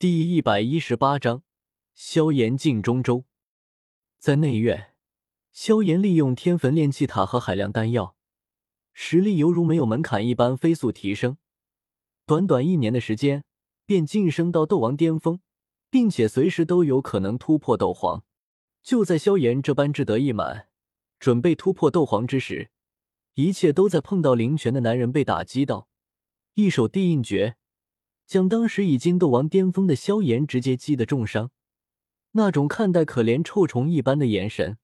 第一百一十八章，萧炎进中州。在内院，萧炎利用天焚炼气塔和海量丹药，实力犹如没有门槛一般飞速提升。短短一年的时间，便晋升到斗王巅峰，并且随时都有可能突破斗皇。就在萧炎这般志得意满，准备突破斗皇之时，一切都在碰到灵泉的男人被打击到，一手地印诀。将当时已经斗王巅峰的萧炎直接击得重伤，那种看待可怜臭虫一般的眼神，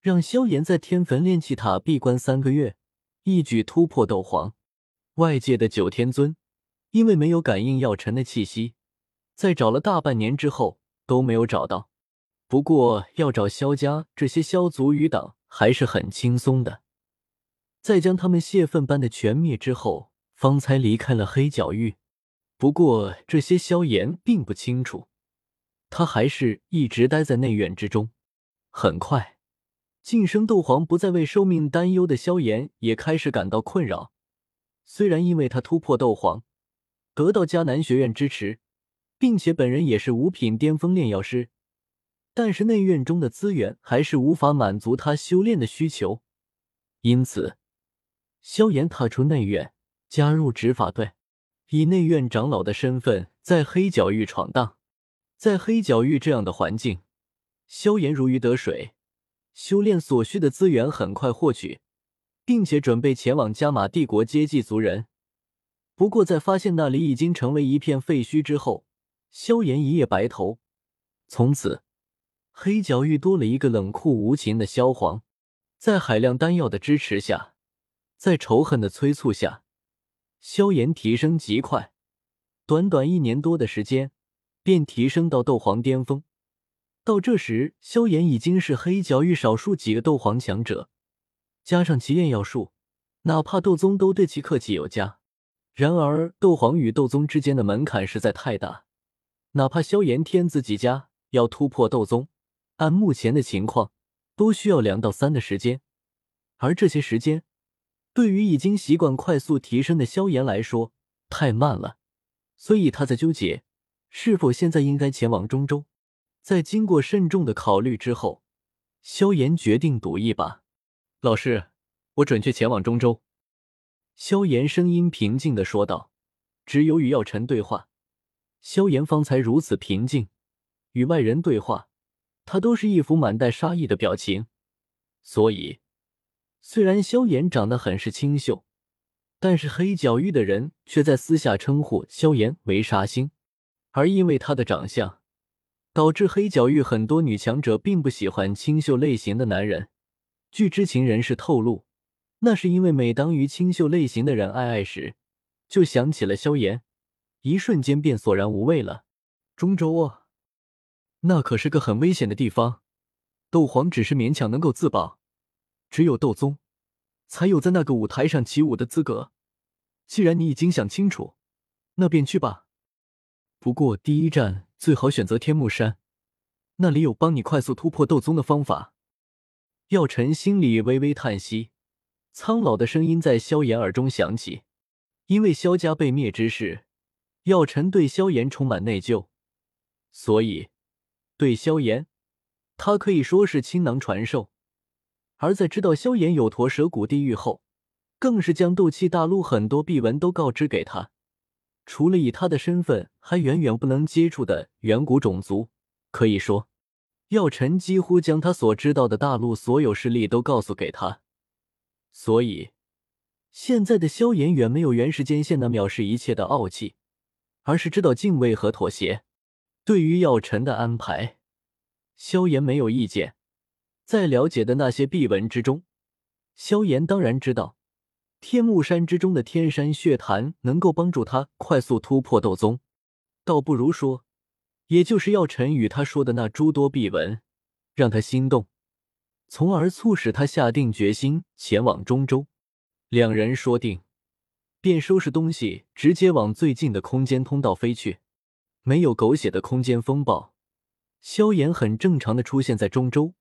让萧炎在天坟炼气塔闭关三个月，一举突破斗皇。外界的九天尊因为没有感应药尘的气息，在找了大半年之后都没有找到。不过要找萧家这些萧族余党还是很轻松的，在将他们泄愤般的全灭之后，方才离开了黑角域。不过这些萧炎并不清楚，他还是一直待在内院之中。很快，晋升斗皇不再为寿命担忧的萧炎也开始感到困扰。虽然因为他突破斗皇，得到迦南学院支持，并且本人也是五品巅峰炼药师，但是内院中的资源还是无法满足他修炼的需求。因此，萧炎踏出内院，加入执法队。以内院长老的身份在黑角域闯荡，在黑角域这样的环境，萧炎如鱼得水，修炼所需的资源很快获取，并且准备前往加玛帝国接济族人。不过，在发现那里已经成为一片废墟之后，萧炎一夜白头。从此，黑角域多了一个冷酷无情的萧皇。在海量丹药的支持下，在仇恨的催促下。萧炎提升极快，短短一年多的时间，便提升到斗皇巅峰。到这时，萧炎已经是黑角域少数几个斗皇强者，加上其炼药术，哪怕斗宗都对其客气有加。然而，斗皇与斗宗之间的门槛实在太大，哪怕萧炎天资极佳，要突破斗宗，按目前的情况，都需要两到三的时间，而这些时间。对于已经习惯快速提升的萧炎来说，太慢了，所以他在纠结是否现在应该前往中州。在经过慎重的考虑之后，萧炎决定赌一把。老师，我准确前往中州。萧炎声音平静的说道。只有与药尘对话，萧炎方才如此平静；与外人对话，他都是一副满带杀意的表情，所以。虽然萧炎长得很是清秀，但是黑角域的人却在私下称呼萧炎为杀星。而因为他的长相，导致黑角域很多女强者并不喜欢清秀类型的男人。据知情人士透露，那是因为每当与清秀类型的人爱爱时，就想起了萧炎，一瞬间便索然无味了。中州啊，那可是个很危险的地方，斗皇只是勉强能够自保。只有斗宗，才有在那个舞台上起舞的资格。既然你已经想清楚，那便去吧。不过第一站最好选择天目山，那里有帮你快速突破斗宗的方法。药尘心里微微叹息，苍老的声音在萧炎耳中响起。因为萧家被灭之事，药尘对萧炎充满内疚，所以对萧炎，他可以说是倾囊传授。而在知道萧炎有驼蛇谷地狱后，更是将斗气大陆很多秘闻都告知给他。除了以他的身份还远远不能接触的远古种族，可以说，药尘几乎将他所知道的大陆所有势力都告诉给他。所以，现在的萧炎远没有原时间线那藐视一切的傲气，而是知道敬畏和妥协。对于药尘的安排，萧炎没有意见。在了解的那些秘闻之中，萧炎当然知道，天目山之中的天山血潭能够帮助他快速突破斗宗，倒不如说，也就是药尘与他说的那诸多秘闻，让他心动，从而促使他下定决心前往中州。两人说定，便收拾东西，直接往最近的空间通道飞去。没有狗血的空间风暴，萧炎很正常的出现在中州。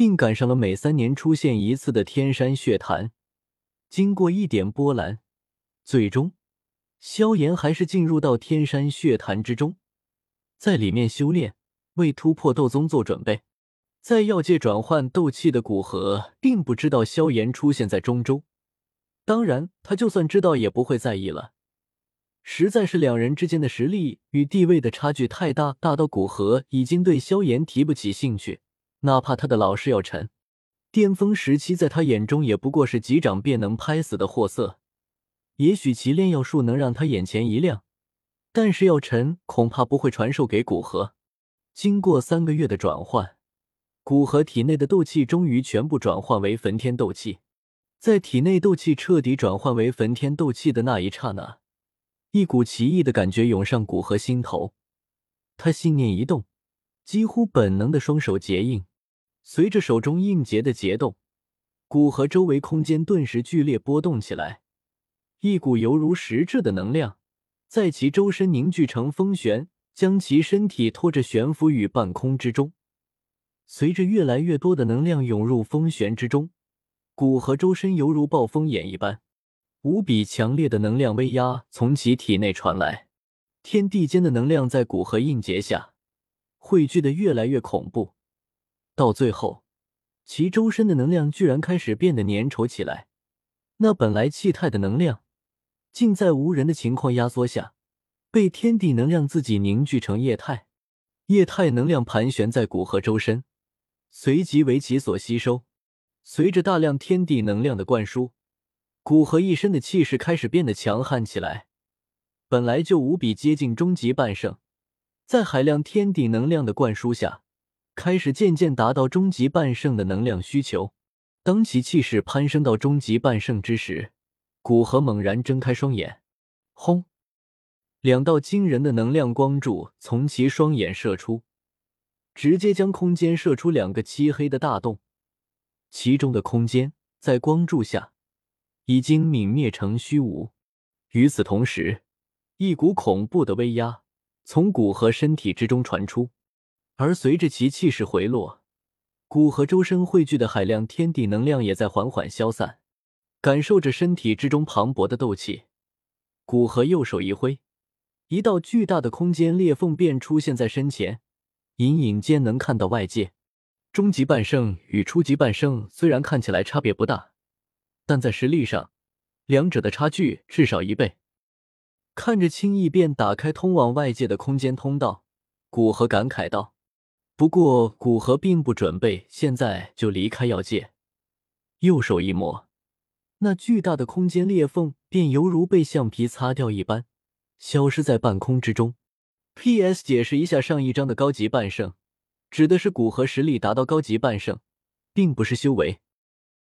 并赶上了每三年出现一次的天山血潭，经过一点波澜，最终萧炎还是进入到天山血潭之中，在里面修炼，为突破斗宗做准备。在药界转换斗气的古河，并不知道萧炎出现在中州。当然，他就算知道，也不会在意了。实在是两人之间的实力与地位的差距太大，大到古河已经对萧炎提不起兴趣。哪怕他的老师药尘，巅峰时期在他眼中也不过是几掌便能拍死的货色。也许其炼药术能让他眼前一亮，但是药尘恐怕不会传授给古河。经过三个月的转换。古河体内的斗气终于全部转换为焚天斗气，在体内斗气彻底转换为焚天斗气的那一刹那，一股奇异的感觉涌上古河心头。他心念一动，几乎本能的双手结印，随着手中印结的结动，古河周围空间顿时剧烈波动起来，一股犹如实质的能量在其周身凝聚成风旋，将其身体拖着悬浮于半空之中。随着越来越多的能量涌入风旋之中，古河周身犹如暴风眼一般，无比强烈的能量威压从其体内传来。天地间的能量在古河印结下汇聚的越来越恐怖，到最后，其周身的能量居然开始变得粘稠起来。那本来气态的能量，竟在无人的情况压缩下，被天地能量自己凝聚成液态。液态能量盘旋在古河周身。随即为其所吸收，随着大量天地能量的灌输，古河一身的气势开始变得强悍起来。本来就无比接近终极半圣，在海量天地能量的灌输下，开始渐渐达到终极半圣的能量需求。当其气势攀升到终极半圣之时，古河猛然睁开双眼，轰！两道惊人的能量光柱从其双眼射出。直接将空间射出两个漆黑的大洞，其中的空间在光柱下已经泯灭成虚无。与此同时，一股恐怖的威压从古河身体之中传出，而随着其气势回落，古河周身汇聚的海量天地能量也在缓缓消散。感受着身体之中磅礴的斗气，古河右手一挥，一道巨大的空间裂缝便出现在身前。隐隐间能看到外界，终极半圣与初级半圣虽然看起来差别不大，但在实力上，两者的差距至少一倍。看着轻易便打开通往外界的空间通道，古河感慨道：“不过，古河并不准备现在就离开药界。”右手一抹，那巨大的空间裂缝便犹如被橡皮擦掉一般，消失在半空之中。P.S. 解释一下，上一章的高级半圣，指的是古河实力达到高级半圣，并不是修为。